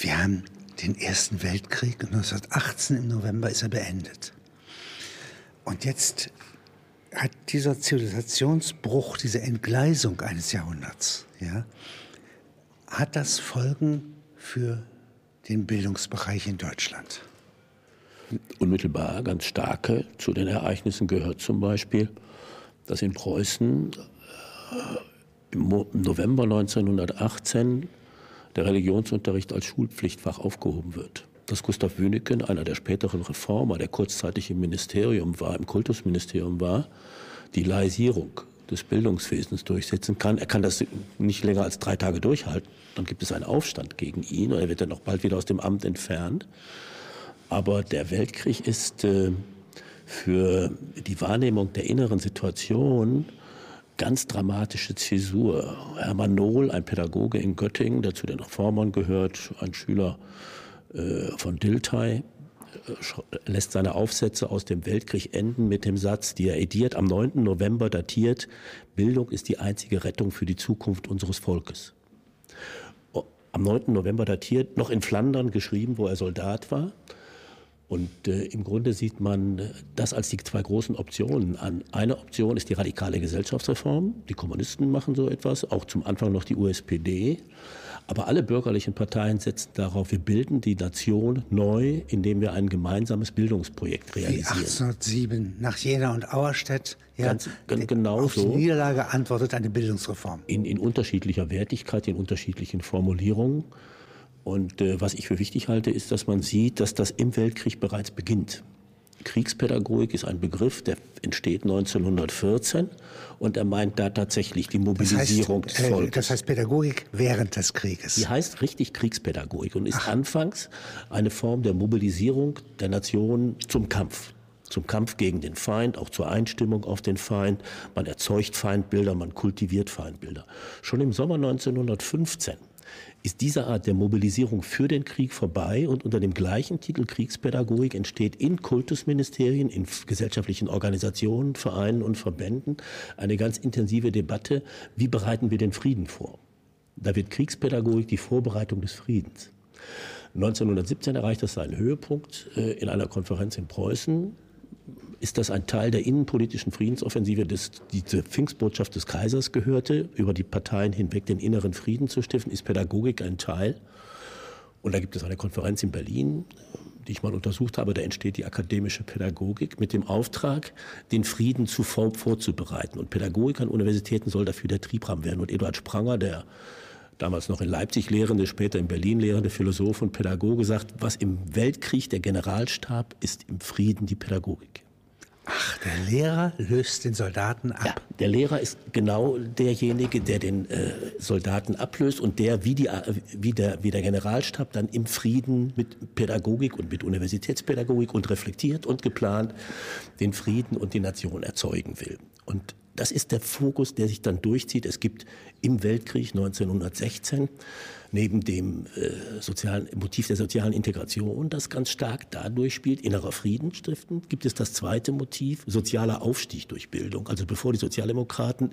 Wir haben den Ersten Weltkrieg 1918 im November ist er beendet. Und jetzt hat dieser Zivilisationsbruch, diese Entgleisung eines Jahrhunderts, ja, hat das Folgen für den Bildungsbereich in Deutschland? Unmittelbar ganz starke zu den Ereignissen gehört zum Beispiel, dass in Preußen äh, im November 1918 der Religionsunterricht als Schulpflichtfach aufgehoben wird. Dass Gustav Wüneken, einer der späteren Reformer, der kurzzeitig im Ministerium war, im Kultusministerium war, die Laisierung des Bildungswesens durchsetzen kann. Er kann das nicht länger als drei Tage durchhalten. Dann gibt es einen Aufstand gegen ihn und er wird dann auch bald wieder aus dem Amt entfernt. Aber der Weltkrieg ist äh, für die Wahrnehmung der inneren Situation ganz dramatische Zäsur. Hermann Nohl, ein Pädagoge in Göttingen, der zu den Reformern gehört, ein Schüler äh, von Dilthey, äh, lässt seine Aufsätze aus dem Weltkrieg enden mit dem Satz, die er ediert, am 9. November datiert, Bildung ist die einzige Rettung für die Zukunft unseres Volkes. Am 9. November datiert, noch in Flandern geschrieben, wo er Soldat war. Und äh, im Grunde sieht man das als die zwei großen Optionen an. Eine Option ist die radikale Gesellschaftsreform. Die Kommunisten machen so etwas, auch zum Anfang noch die USPD. Aber alle bürgerlichen Parteien setzen darauf, wir bilden die Nation neu, indem wir ein gemeinsames Bildungsprojekt realisieren. Wie 1807 nach Jena und Auerstedt. Ja, ganz, ganz genau auf so. die Niederlage antwortet eine Bildungsreform. In, in unterschiedlicher Wertigkeit, in unterschiedlichen Formulierungen. Und äh, was ich für wichtig halte, ist, dass man sieht, dass das im Weltkrieg bereits beginnt. Kriegspädagogik ist ein Begriff, der entsteht 1914 und er meint da tatsächlich die Mobilisierung das heißt, des Volkes. Äh, das heißt Pädagogik während des Krieges. Die heißt richtig Kriegspädagogik und ist Ach. anfangs eine Form der Mobilisierung der Nation zum Kampf. Zum Kampf gegen den Feind, auch zur Einstimmung auf den Feind. Man erzeugt Feindbilder, man kultiviert Feindbilder. Schon im Sommer 1915 ist diese Art der Mobilisierung für den Krieg vorbei und unter dem gleichen Titel Kriegspädagogik entsteht in Kultusministerien, in gesellschaftlichen Organisationen, Vereinen und Verbänden eine ganz intensive Debatte, wie bereiten wir den Frieden vor. Da wird Kriegspädagogik die Vorbereitung des Friedens. 1917 erreicht das seinen Höhepunkt äh, in einer Konferenz in Preußen ist das ein Teil der innenpolitischen Friedensoffensive, das die zur Pfingstbotschaft des Kaisers gehörte, über die Parteien hinweg den inneren Frieden zu stiften, ist Pädagogik ein Teil. Und da gibt es eine Konferenz in Berlin, die ich mal untersucht habe, da entsteht die akademische Pädagogik mit dem Auftrag, den Frieden zuvor vorzubereiten. Und Pädagogik an Universitäten soll dafür der Triebrahmen werden. Und Eduard Spranger, der damals noch in Leipzig lehrende, später in Berlin lehrende Philosoph und Pädagoge, sagt, was im Weltkrieg der Generalstab ist, im Frieden die Pädagogik. Ach, der Lehrer löst den Soldaten ab. Ja, der Lehrer ist genau derjenige, der den äh, Soldaten ablöst und der wie, die, äh, wie, der, wie der Generalstab dann im Frieden mit Pädagogik und mit Universitätspädagogik und reflektiert und geplant den Frieden und die Nation erzeugen will. Und das ist der Fokus, der sich dann durchzieht. Es gibt im Weltkrieg 1916 neben dem äh, sozialen Motiv der sozialen Integration, das ganz stark dadurch spielt, innerer Frieden stiften, gibt es das zweite Motiv, sozialer Aufstieg durch Bildung. Also bevor die Sozialdemokraten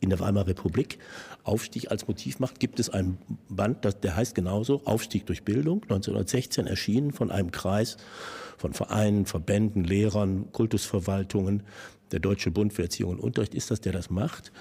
in der Weimarer Republik Aufstieg als Motiv macht, gibt es ein Band, das, der heißt genauso Aufstieg durch Bildung, 1916 erschienen von einem Kreis von Vereinen, Verbänden, Lehrern, Kultusverwaltungen. Der Deutsche Bund für Erziehung und Unterricht ist das, der das macht.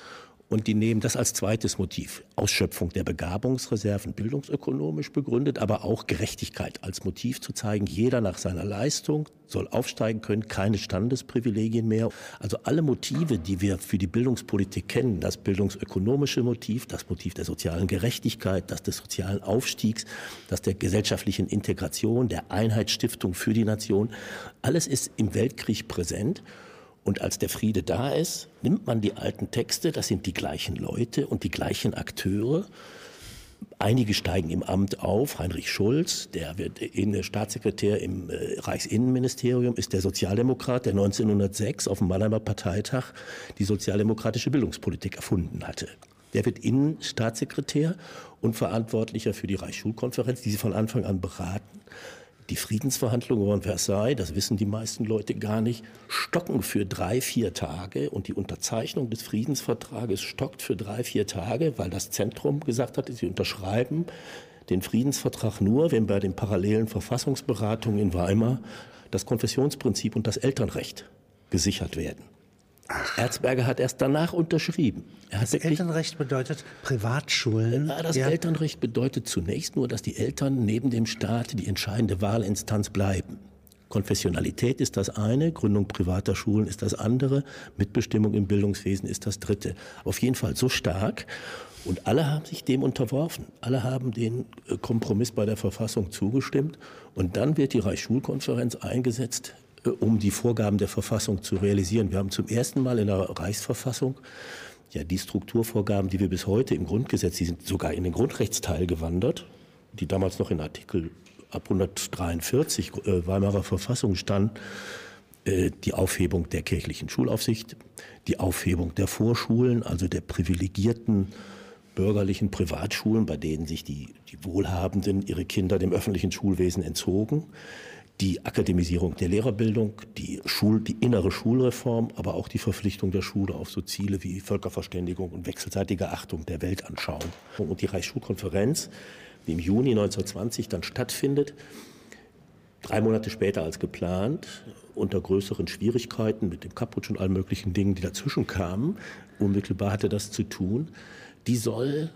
Und die nehmen das als zweites Motiv. Ausschöpfung der Begabungsreserven, bildungsökonomisch begründet, aber auch Gerechtigkeit als Motiv zu zeigen. Jeder nach seiner Leistung soll aufsteigen können, keine Standesprivilegien mehr. Also alle Motive, die wir für die Bildungspolitik kennen, das bildungsökonomische Motiv, das Motiv der sozialen Gerechtigkeit, das des sozialen Aufstiegs, das der gesellschaftlichen Integration, der Einheitsstiftung für die Nation, alles ist im Weltkrieg präsent. Und als der Friede da ist, nimmt man die alten Texte, das sind die gleichen Leute und die gleichen Akteure. Einige steigen im Amt auf. Heinrich Schulz, der wird Staatssekretär im äh, Reichsinnenministerium, ist der Sozialdemokrat, der 1906 auf dem Mannheimer Parteitag die sozialdemokratische Bildungspolitik erfunden hatte. Der wird Innenstaatssekretär und Verantwortlicher für die Reichsschulkonferenz, die sie von Anfang an beraten. Die Friedensverhandlungen von Versailles, das wissen die meisten Leute gar nicht, stocken für drei, vier Tage und die Unterzeichnung des Friedensvertrages stockt für drei, vier Tage, weil das Zentrum gesagt hat, sie unterschreiben den Friedensvertrag nur, wenn bei den parallelen Verfassungsberatungen in Weimar das Konfessionsprinzip und das Elternrecht gesichert werden. Ach. Erzberger hat erst danach unterschrieben. das Elternrecht bedeutet Privatschulen. Ja, das ja. Elternrecht bedeutet zunächst nur, dass die Eltern neben dem Staat die entscheidende Wahlinstanz bleiben. Konfessionalität ist das eine, Gründung privater Schulen ist das andere, Mitbestimmung im Bildungswesen ist das dritte. Auf jeden Fall so stark. Und alle haben sich dem unterworfen. Alle haben den äh, Kompromiss bei der Verfassung zugestimmt. Und dann wird die Reichsschulkonferenz eingesetzt um die Vorgaben der Verfassung zu realisieren. Wir haben zum ersten Mal in der Reichsverfassung ja die Strukturvorgaben, die wir bis heute im Grundgesetz, die sind sogar in den Grundrechtsteil gewandert, die damals noch in Artikel ab 143 äh, Weimarer Verfassung stand, äh, die Aufhebung der kirchlichen Schulaufsicht, die Aufhebung der Vorschulen, also der privilegierten bürgerlichen Privatschulen, bei denen sich die, die Wohlhabenden ihre Kinder dem öffentlichen Schulwesen entzogen, die Akademisierung der Lehrerbildung, die, Schul, die innere Schulreform, aber auch die Verpflichtung der Schule auf so Ziele wie Völkerverständigung und wechselseitige Achtung der Weltanschauung. Und die Reichsschulkonferenz, die im Juni 1920 dann stattfindet, drei Monate später als geplant, unter größeren Schwierigkeiten mit dem Kaputsch und allen möglichen Dingen, die dazwischen kamen, unmittelbar hatte das zu tun, die soll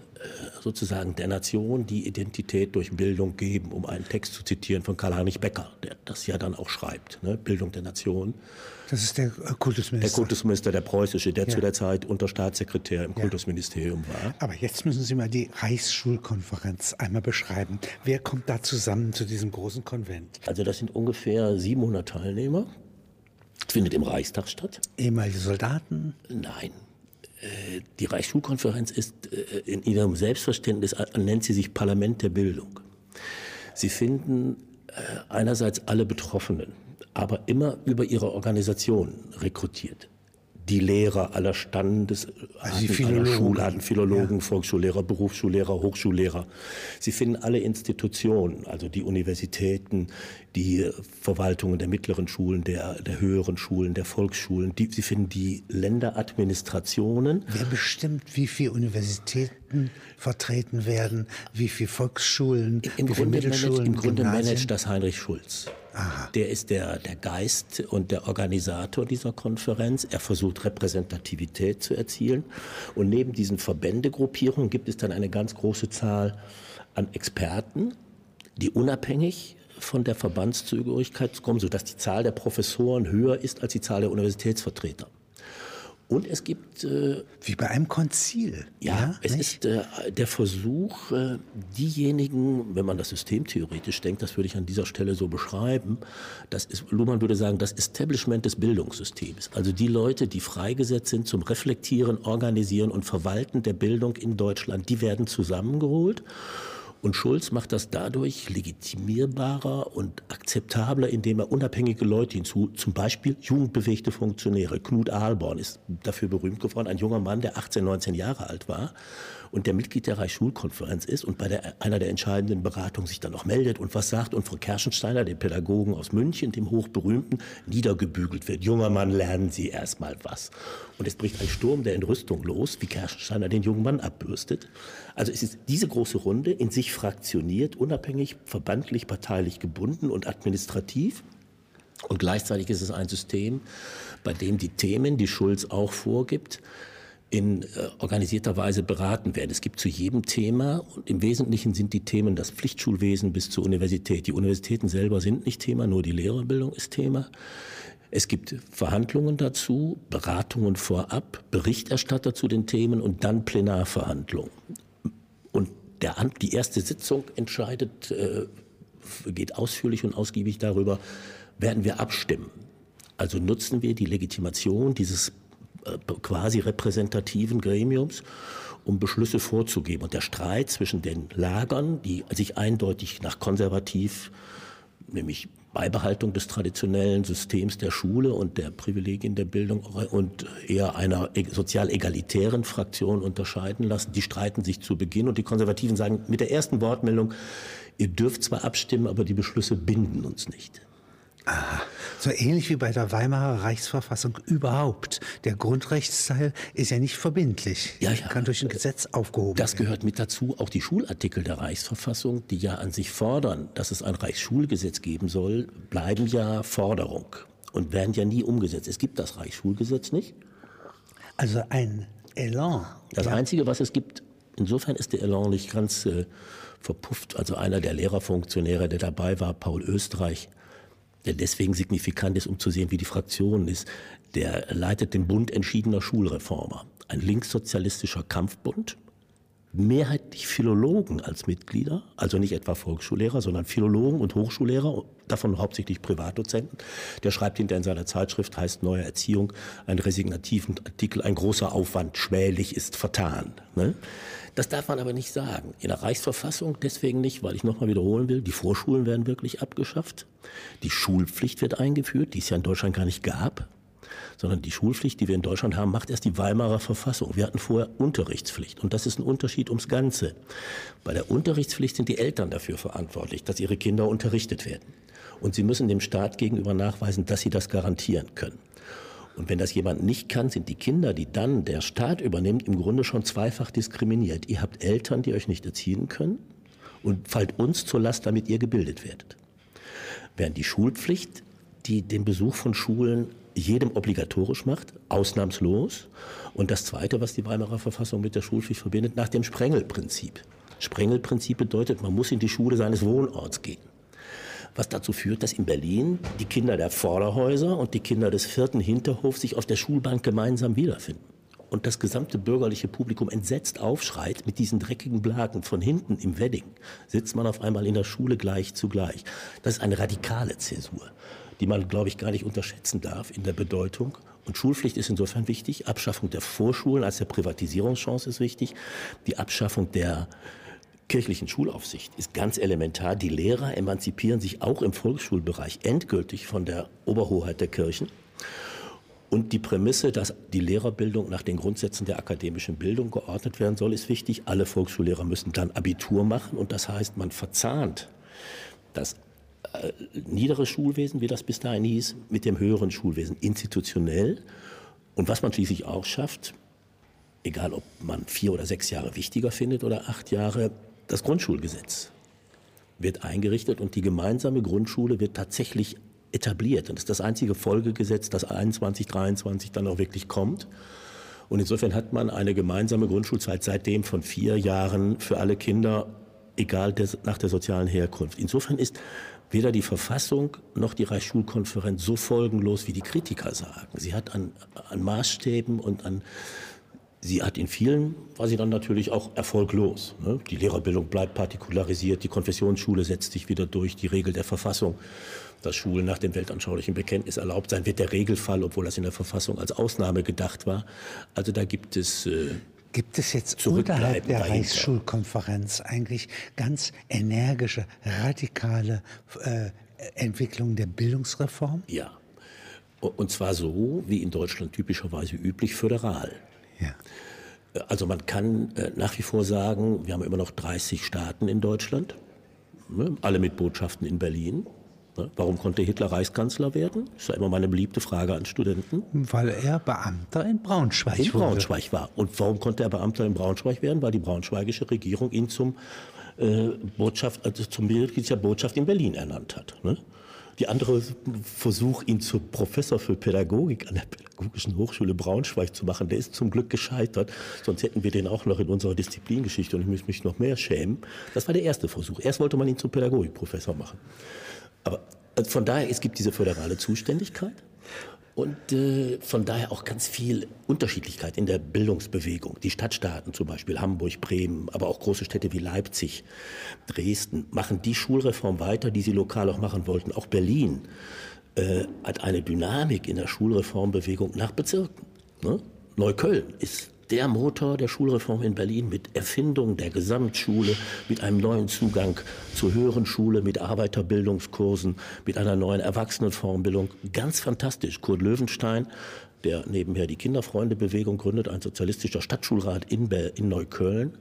sozusagen der Nation die Identität durch Bildung geben, um einen Text zu zitieren von Karl-Heinrich Becker, der das ja dann auch schreibt, ne? Bildung der Nation. Das ist der äh, Kultusminister. Der Kultusminister, der preußische, der ja. zu der Zeit Unterstaatssekretär im ja. Kultusministerium war. Aber jetzt müssen Sie mal die Reichsschulkonferenz einmal beschreiben. Wer kommt da zusammen zu diesem großen Konvent? Also das sind ungefähr 700 Teilnehmer. Das findet im Reichstag statt. Ehemalige Soldaten? Nein, äh, die Reichsschulkonferenz ist äh, in ihrem Selbstverständnis, äh, nennt sie sich Parlament der Bildung. Sie finden einerseits alle Betroffenen, aber immer über ihre Organisation rekrutiert die Lehrer aller Standes, also die Philologen, Schularten, Philologen, ja. Volksschullehrer, Berufsschullehrer, Hochschullehrer. Sie finden alle Institutionen, also die Universitäten, die Verwaltungen der mittleren Schulen, der, der höheren Schulen, der Volksschulen. Die, Sie finden die Länderadministrationen. Wer bestimmt, wie viele Universitäten vertreten werden, wie viele Volksschulen, Im wie viele Mittelschulen, Im Grunde managt das Heinrich Schulz. Aha. Der ist der, der Geist und der Organisator dieser Konferenz. Er versucht Repräsentativität zu erzielen. Und neben diesen Verbändegruppierungen gibt es dann eine ganz große Zahl an Experten, die unabhängig von der Verbandszugehörigkeit kommen, sodass die Zahl der Professoren höher ist als die Zahl der Universitätsvertreter. Und es gibt... Äh, Wie bei einem Konzil. Ja, ja es nicht? ist äh, der Versuch, äh, diejenigen, wenn man das systemtheoretisch denkt, das würde ich an dieser Stelle so beschreiben, das ist, Luhmann würde sagen, das Establishment des Bildungssystems. Also die Leute, die freigesetzt sind zum Reflektieren, Organisieren und Verwalten der Bildung in Deutschland, die werden zusammengeholt. Und Schulz macht das dadurch legitimierbarer und akzeptabler, indem er unabhängige Leute hinzu, zum Beispiel jugendbewegte Funktionäre. Knut Ahlborn ist dafür berühmt geworden, ein junger Mann, der 18, 19 Jahre alt war und der Mitglied der Reichsschulkonferenz ist und bei der, einer der entscheidenden Beratungen sich dann noch meldet und was sagt und Frau Kerschensteiner, dem Pädagogen aus München, dem hochberühmten, niedergebügelt wird. Junger Mann, lernen Sie erstmal was. Und es bricht ein Sturm der Entrüstung los, wie Kerschensteiner den jungen Mann abbürstet. Also es ist diese große Runde in sich fraktioniert, unabhängig, verbandlich, parteilich gebunden und administrativ. Und gleichzeitig ist es ein System, bei dem die Themen, die Schulz auch vorgibt, in äh, organisierter Weise beraten werden. Es gibt zu jedem Thema und im Wesentlichen sind die Themen das Pflichtschulwesen bis zur Universität. Die Universitäten selber sind nicht Thema, nur die Lehrerbildung ist Thema. Es gibt Verhandlungen dazu, Beratungen vorab, Berichterstatter zu den Themen und dann Plenarverhandlungen. Und der, die erste Sitzung entscheidet, äh, geht ausführlich und ausgiebig darüber, werden wir abstimmen. Also nutzen wir die Legitimation dieses quasi repräsentativen Gremiums, um Beschlüsse vorzugeben. Und der Streit zwischen den Lagern, die sich eindeutig nach konservativ nämlich Beibehaltung des traditionellen Systems der Schule und der Privilegien der Bildung und eher einer e-, sozial egalitären Fraktion unterscheiden lassen. Die streiten sich zu Beginn und die Konservativen sagen mit der ersten Wortmeldung, ihr dürft zwar abstimmen, aber die Beschlüsse binden uns nicht. Aha. So ähnlich wie bei der Weimarer Reichsverfassung überhaupt. Der Grundrechtsteil ist ja nicht verbindlich. Ja, ja. Kann durch ein Gesetz aufgehoben das werden. Das gehört mit dazu. Auch die Schulartikel der Reichsverfassung, die ja an sich fordern, dass es ein Reichsschulgesetz geben soll, bleiben ja Forderung und werden ja nie umgesetzt. Es gibt das Reichsschulgesetz nicht. Also ein Elan. Das ja. Einzige, was es gibt, insofern ist der Elan nicht ganz äh, verpufft. Also einer der Lehrerfunktionäre, der dabei war, Paul Österreich, der deswegen signifikant ist, um zu sehen, wie die Fraktion ist. Der leitet den Bund entschiedener Schulreformer. Ein linkssozialistischer Kampfbund, mehrheitlich Philologen als Mitglieder, also nicht etwa Volksschullehrer, sondern Philologen und Hochschullehrer, davon hauptsächlich Privatdozenten. Der schreibt hinter in seiner Zeitschrift, heißt Neue Erziehung, einen resignativen Artikel, ein großer Aufwand, schmählich ist vertan. Ne? Das darf man aber nicht sagen. In der Reichsverfassung deswegen nicht, weil ich nochmal wiederholen will, die Vorschulen werden wirklich abgeschafft. Die Schulpflicht wird eingeführt, die es ja in Deutschland gar nicht gab. Sondern die Schulpflicht, die wir in Deutschland haben, macht erst die Weimarer Verfassung. Wir hatten vorher Unterrichtspflicht. Und das ist ein Unterschied ums Ganze. Bei der Unterrichtspflicht sind die Eltern dafür verantwortlich, dass ihre Kinder unterrichtet werden. Und sie müssen dem Staat gegenüber nachweisen, dass sie das garantieren können. Und wenn das jemand nicht kann, sind die Kinder, die dann der Staat übernimmt, im Grunde schon zweifach diskriminiert. Ihr habt Eltern, die euch nicht erziehen können und fallt uns zur Last, damit ihr gebildet werdet. Während die Schulpflicht, die den Besuch von Schulen jedem obligatorisch macht, ausnahmslos. Und das Zweite, was die Weimarer Verfassung mit der Schulpflicht verbindet, nach dem Sprengelprinzip. Sprengelprinzip bedeutet, man muss in die Schule seines Wohnorts gehen was dazu führt, dass in Berlin die Kinder der Vorderhäuser und die Kinder des vierten Hinterhofs sich auf der Schulbank gemeinsam wiederfinden. Und das gesamte bürgerliche Publikum entsetzt aufschreit mit diesen dreckigen Blagen von hinten im Wedding, sitzt man auf einmal in der Schule gleich zugleich. Das ist eine radikale Zäsur, die man, glaube ich, gar nicht unterschätzen darf in der Bedeutung. Und Schulpflicht ist insofern wichtig. Abschaffung der Vorschulen als der Privatisierungschance ist wichtig. Die Abschaffung der kirchlichen Schulaufsicht ist ganz elementar. Die Lehrer emanzipieren sich auch im Volksschulbereich endgültig von der Oberhoheit der Kirchen. Und die Prämisse, dass die Lehrerbildung nach den Grundsätzen der akademischen Bildung geordnet werden soll, ist wichtig. Alle Volksschullehrer müssen dann Abitur machen und das heißt, man verzahnt das äh, niedere Schulwesen, wie das bis dahin hieß, mit dem höheren Schulwesen institutionell. Und was man schließlich auch schafft, egal ob man vier oder sechs Jahre wichtiger findet oder acht Jahre, das Grundschulgesetz wird eingerichtet und die gemeinsame Grundschule wird tatsächlich etabliert. Und das ist das einzige Folgegesetz, das 21, 23 dann auch wirklich kommt. Und insofern hat man eine gemeinsame Grundschulzeit seitdem von vier Jahren für alle Kinder, egal des, nach der sozialen Herkunft. Insofern ist weder die Verfassung noch die Reichsschulkonferenz so folgenlos, wie die Kritiker sagen. Sie hat an, an Maßstäben und an Sie hat in vielen, war sie dann natürlich auch erfolglos. Ne? Die Lehrerbildung bleibt partikularisiert, die Konfessionsschule setzt sich wieder durch, die Regel der Verfassung, dass Schulen nach dem weltanschaulichen Bekenntnis erlaubt sein, wird der Regelfall, obwohl das in der Verfassung als Ausnahme gedacht war. Also da gibt es äh, Gibt es jetzt unterhalb der dahinter. Reichsschulkonferenz eigentlich ganz energische, radikale äh, Entwicklungen der Bildungsreform? Ja. Und zwar so, wie in Deutschland typischerweise üblich, föderal. Ja. Also man kann äh, nach wie vor sagen, wir haben immer noch 30 Staaten in Deutschland, ne, alle mit Botschaften in Berlin. Ne. Warum konnte Hitler Reichskanzler werden? Das ist ja immer meine beliebte Frage an Studenten. Weil er Beamter in Braunschweig in. Braunschweig war. Und warum konnte er Beamter in Braunschweig werden? Weil die braunschweigische Regierung ihn zum äh, Botschaft, also zum Mitglied der Botschaft in Berlin ernannt hat. Ne? Die andere Versuch, ihn zu Professor für Pädagogik an der Pädagogischen Hochschule Braunschweig zu machen, der ist zum Glück gescheitert. Sonst hätten wir den auch noch in unserer Disziplingeschichte und ich müsste mich noch mehr schämen. Das war der erste Versuch. Erst wollte man ihn zum Pädagogikprofessor machen. Aber also von daher, es gibt diese föderale Zuständigkeit. Und äh, von daher auch ganz viel Unterschiedlichkeit in der Bildungsbewegung. Die Stadtstaaten zum Beispiel, Hamburg, Bremen, aber auch große Städte wie Leipzig, Dresden, machen die Schulreform weiter, die sie lokal auch machen wollten. Auch Berlin äh, hat eine Dynamik in der Schulreformbewegung nach Bezirken. Ne? Neukölln ist der Motor der Schulreform in Berlin mit Erfindung der Gesamtschule, mit einem neuen Zugang zur höheren Schule, mit Arbeiterbildungskursen, mit einer neuen Erwachsenenformbildung. Ganz fantastisch. Kurt Löwenstein, der nebenher die Kinderfreundebewegung gründet, ein sozialistischer Stadtschulrat in, in Neukölln,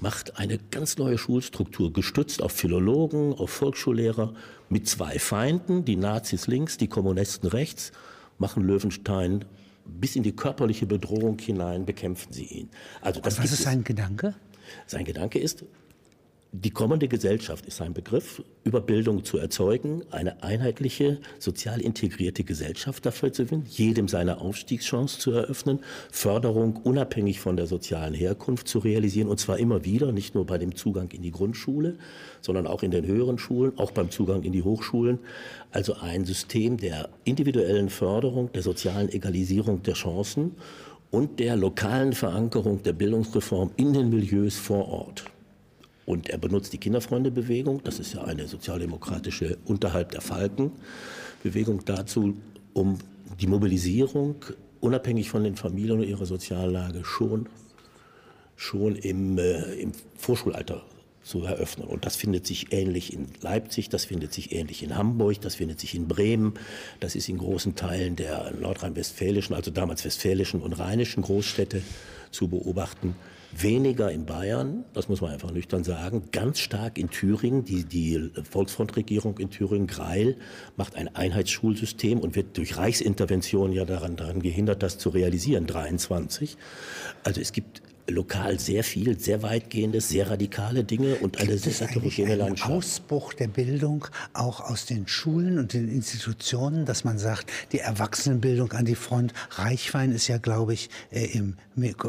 macht eine ganz neue Schulstruktur, gestützt auf Philologen, auf Volksschullehrer, mit zwei Feinden, die Nazis links, die Kommunisten rechts, machen Löwenstein bis in die körperliche Bedrohung hinein bekämpfen sie ihn. Also das was ist sein Gedanke? Sein Gedanke ist, die kommende Gesellschaft ist ein Begriff, über Bildung zu erzeugen, eine einheitliche, sozial integrierte Gesellschaft dafür zu finden, jedem seine Aufstiegschance zu eröffnen, Förderung unabhängig von der sozialen Herkunft zu realisieren, und zwar immer wieder, nicht nur bei dem Zugang in die Grundschule, sondern auch in den höheren Schulen, auch beim Zugang in die Hochschulen. Also ein System der individuellen Förderung, der sozialen Egalisierung der Chancen und der lokalen Verankerung der Bildungsreform in den Milieus vor Ort. Und er benutzt die Kinderfreundebewegung, das ist ja eine sozialdemokratische unterhalb der Falken Bewegung dazu, um die Mobilisierung unabhängig von den Familien und ihrer Soziallage schon, schon im, äh, im Vorschulalter zu eröffnen. Und das findet sich ähnlich in Leipzig, das findet sich ähnlich in Hamburg, das findet sich in Bremen, das ist in großen Teilen der nordrhein-westfälischen, also damals westfälischen und rheinischen Großstädte zu beobachten. Weniger in Bayern, das muss man einfach nüchtern sagen, ganz stark in Thüringen. Die, die Volksfrontregierung in Thüringen, Greil, macht ein Einheitsschulsystem und wird durch Reichsintervention ja daran, daran gehindert, das zu realisieren, 23. Also es gibt lokal sehr viel, sehr weitgehendes, sehr radikale Dinge und eine Gibt sehr heterogene Landschaft. Ausbruch der Bildung auch aus den Schulen und den Institutionen, dass man sagt, die Erwachsenenbildung an die Front. Reichwein ist ja, glaube ich, äh, im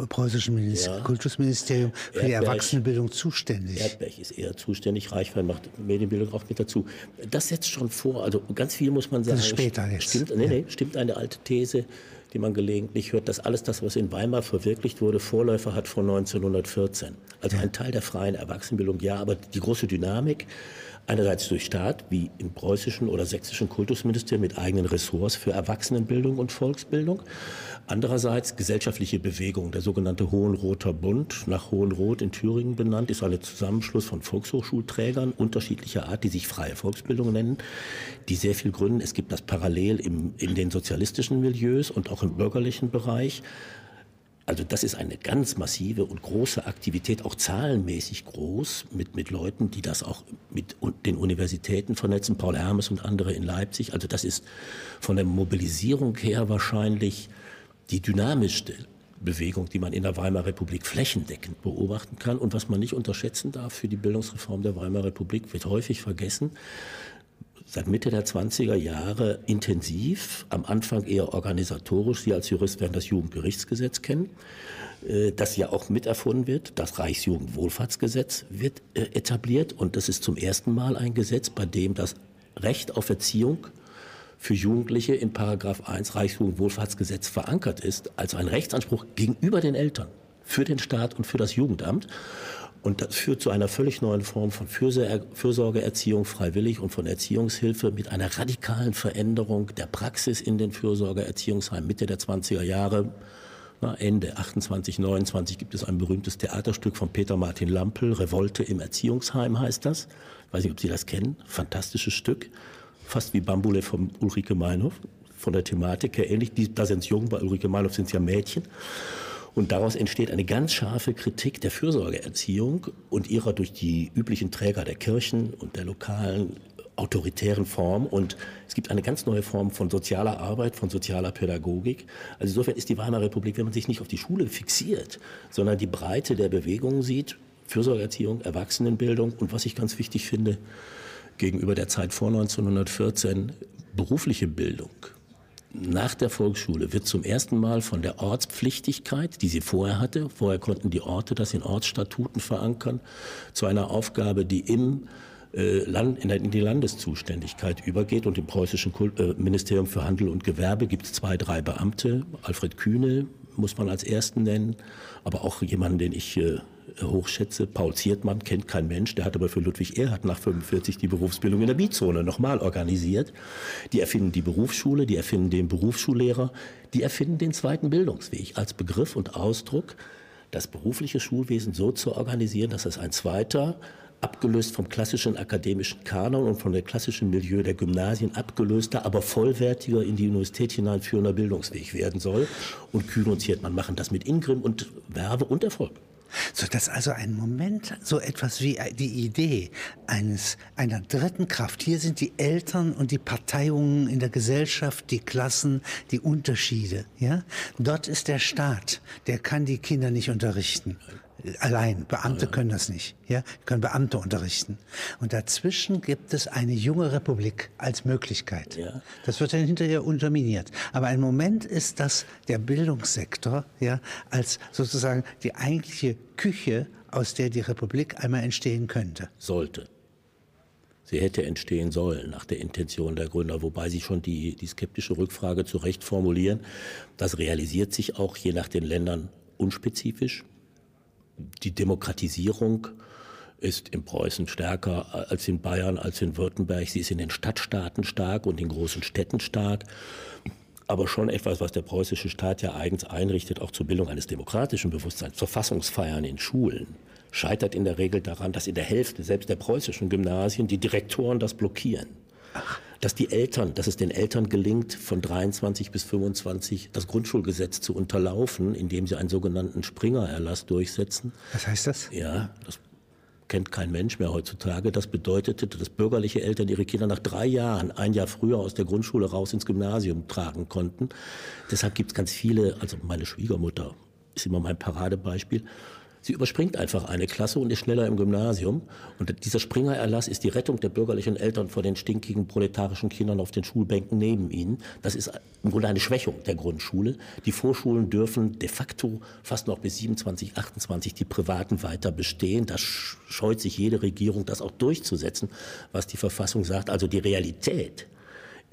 preußischen Minister ja. Kultusministerium für Erdberg, die Erwachsenenbildung zuständig. Erdberg ist eher zuständig, Reichwein macht Medienbildung auch mit dazu. Das setzt schon vor, also ganz viel muss man sagen. Das ist später jetzt. Stimmt, nee, nee, stimmt eine alte These die man gelegentlich hört, dass alles das, was in Weimar verwirklicht wurde, Vorläufer hat von 1914. Also ein Teil der freien Erwachsenenbildung, ja, aber die große Dynamik, einerseits durch Staat, wie im preußischen oder sächsischen Kultusministerium mit eigenen Ressorts für Erwachsenenbildung und Volksbildung, Andererseits gesellschaftliche Bewegung, der sogenannte Hohenroter Bund, nach Hohenroth in Thüringen benannt, ist ein Zusammenschluss von Volkshochschulträgern unterschiedlicher Art, die sich freie Volksbildung nennen, die sehr viel gründen. Es gibt das parallel im, in den sozialistischen Milieus und auch im bürgerlichen Bereich. Also das ist eine ganz massive und große Aktivität, auch zahlenmäßig groß, mit, mit Leuten, die das auch mit den Universitäten vernetzen, Paul Hermes und andere in Leipzig. Also das ist von der Mobilisierung her wahrscheinlich die dynamischste Bewegung, die man in der Weimarer Republik flächendeckend beobachten kann. Und was man nicht unterschätzen darf für die Bildungsreform der Weimarer Republik, wird häufig vergessen. Seit Mitte der 20er Jahre intensiv, am Anfang eher organisatorisch. Sie als Jurist werden das Jugendgerichtsgesetz kennen, äh, das ja auch miterfunden wird. Das Reichsjugendwohlfahrtsgesetz wird äh, etabliert und das ist zum ersten Mal ein Gesetz, bei dem das Recht auf Erziehung für Jugendliche in Paragraph 1 Reichsjugendwohlfahrtsgesetz verankert ist, als ein Rechtsanspruch gegenüber den Eltern, für den Staat und für das Jugendamt. Und das führt zu einer völlig neuen Form von Fürsorgeerziehung freiwillig und von Erziehungshilfe mit einer radikalen Veränderung der Praxis in den Fürsorgeerziehungsheimen Mitte der 20er Jahre. Ende 28, 29 gibt es ein berühmtes Theaterstück von Peter Martin Lampel, Revolte im Erziehungsheim heißt das. Ich weiß nicht, ob Sie das kennen. Fantastisches Stück fast wie Bambule von Ulrike Meinhof, von der Thematik her ähnlich. Die, da sind es jung, bei Ulrike Meinhof sind es ja Mädchen. Und daraus entsteht eine ganz scharfe Kritik der Fürsorgeerziehung und ihrer durch die üblichen Träger der Kirchen und der lokalen autoritären Form. Und es gibt eine ganz neue Form von sozialer Arbeit, von sozialer Pädagogik. Also insofern ist die Weimarer Republik, wenn man sich nicht auf die Schule fixiert, sondern die Breite der Bewegung sieht, Fürsorgeerziehung, Erwachsenenbildung und was ich ganz wichtig finde, gegenüber der Zeit vor 1914 berufliche Bildung nach der Volksschule wird zum ersten Mal von der Ortspflichtigkeit, die sie vorher hatte, vorher konnten die Orte das in Ortsstatuten verankern, zu einer Aufgabe, die im äh, Land, in, in die Landeszuständigkeit übergeht. Und im preußischen Kult, äh, Ministerium für Handel und Gewerbe gibt es zwei, drei Beamte. Alfred Kühne muss man als ersten nennen, aber auch jemanden, den ich äh, hochschätze. Paul Ziertmann kennt kein Mensch, der hat aber für Ludwig Erhard nach 45 die Berufsbildung in der Bietzone nochmal organisiert. Die erfinden die Berufsschule, die erfinden den Berufsschullehrer, die erfinden den zweiten Bildungsweg als Begriff und Ausdruck, das berufliche Schulwesen so zu organisieren, dass es ein zweiter, abgelöst vom klassischen akademischen Kanon und von der klassischen Milieu der Gymnasien abgelöster, aber vollwertiger in die Universität hineinführender Bildungsweg werden soll. Und Kühn und Ziertmann machen das mit Ingrim und Werbe und Erfolg. So dass also ein Moment, so etwas wie die Idee eines, einer dritten Kraft. Hier sind die Eltern und die Parteiungen in der Gesellschaft, die Klassen, die Unterschiede, ja. Dort ist der Staat. Der kann die Kinder nicht unterrichten allein. Beamte können das nicht. Ja, können Beamte unterrichten. Und dazwischen gibt es eine junge Republik als Möglichkeit. Ja. Das wird dann hinterher unterminiert. Aber ein Moment ist das der Bildungssektor, ja, als sozusagen die eigentliche Küche, aus der die Republik einmal entstehen könnte. Sollte. Sie hätte entstehen sollen nach der Intention der Gründer, wobei sie schon die, die skeptische Rückfrage zu Recht formulieren. Das realisiert sich auch je nach den Ländern unspezifisch die Demokratisierung ist in Preußen stärker als in Bayern, als in Württemberg. Sie ist in den Stadtstaaten stark und in großen Städten stark. Aber schon etwas, was der preußische Staat ja eigens einrichtet, auch zur Bildung eines demokratischen Bewusstseins, Verfassungsfeiern in Schulen, scheitert in der Regel daran, dass in der Hälfte selbst der preußischen Gymnasien die Direktoren das blockieren. Ach dass die Eltern, dass es den Eltern gelingt, von 23 bis 25 das Grundschulgesetz zu unterlaufen, indem sie einen sogenannten Springer-Erlass durchsetzen. Was heißt das? Ja, das kennt kein Mensch mehr heutzutage. Das bedeutete, dass bürgerliche Eltern ihre Kinder nach drei Jahren, ein Jahr früher aus der Grundschule raus ins Gymnasium tragen konnten. Deshalb gibt es ganz viele, also meine Schwiegermutter ist immer mein Paradebeispiel, Sie überspringt einfach eine Klasse und ist schneller im Gymnasium. Und dieser Springererlass ist die Rettung der bürgerlichen Eltern vor den stinkigen proletarischen Kindern auf den Schulbänken neben ihnen. Das ist im Grunde eine Schwächung der Grundschule. Die Vorschulen dürfen de facto fast noch bis 27, 28 die privaten weiter bestehen. Da scheut sich jede Regierung, das auch durchzusetzen, was die Verfassung sagt. Also die Realität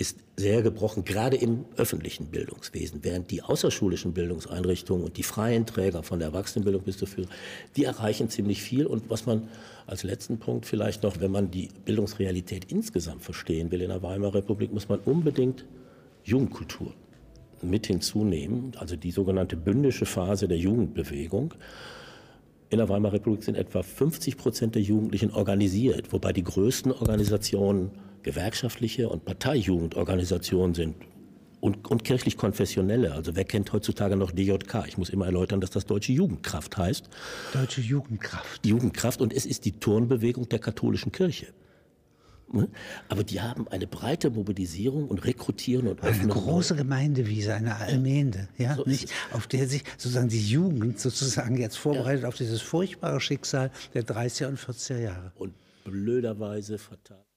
ist sehr gebrochen, gerade im öffentlichen Bildungswesen, während die außerschulischen Bildungseinrichtungen und die freien Träger von der Erwachsenenbildung bis zur Führung, die erreichen ziemlich viel. Und was man als letzten Punkt vielleicht noch, wenn man die Bildungsrealität insgesamt verstehen will in der Weimarer Republik, muss man unbedingt Jugendkultur mit hinzunehmen, also die sogenannte bündische Phase der Jugendbewegung. In der Weimarer Republik sind etwa 50 Prozent der Jugendlichen organisiert, wobei die größten Organisationen gewerkschaftliche und Parteijugendorganisationen sind und, und kirchlich-konfessionelle. Also wer kennt heutzutage noch DJK? Ich muss immer erläutern, dass das Deutsche Jugendkraft heißt. Deutsche Jugendkraft. Jugendkraft und es ist die Turnbewegung der katholischen Kirche. Ne? Aber die haben eine breite Mobilisierung und rekrutieren und. Eine große Gemeindewiese, eine Allmende, ja, so nicht, auf der sich sozusagen die Jugend sozusagen jetzt vorbereitet ja. auf dieses furchtbare Schicksal der 30er und 40er Jahre. Und blöderweise vertagt.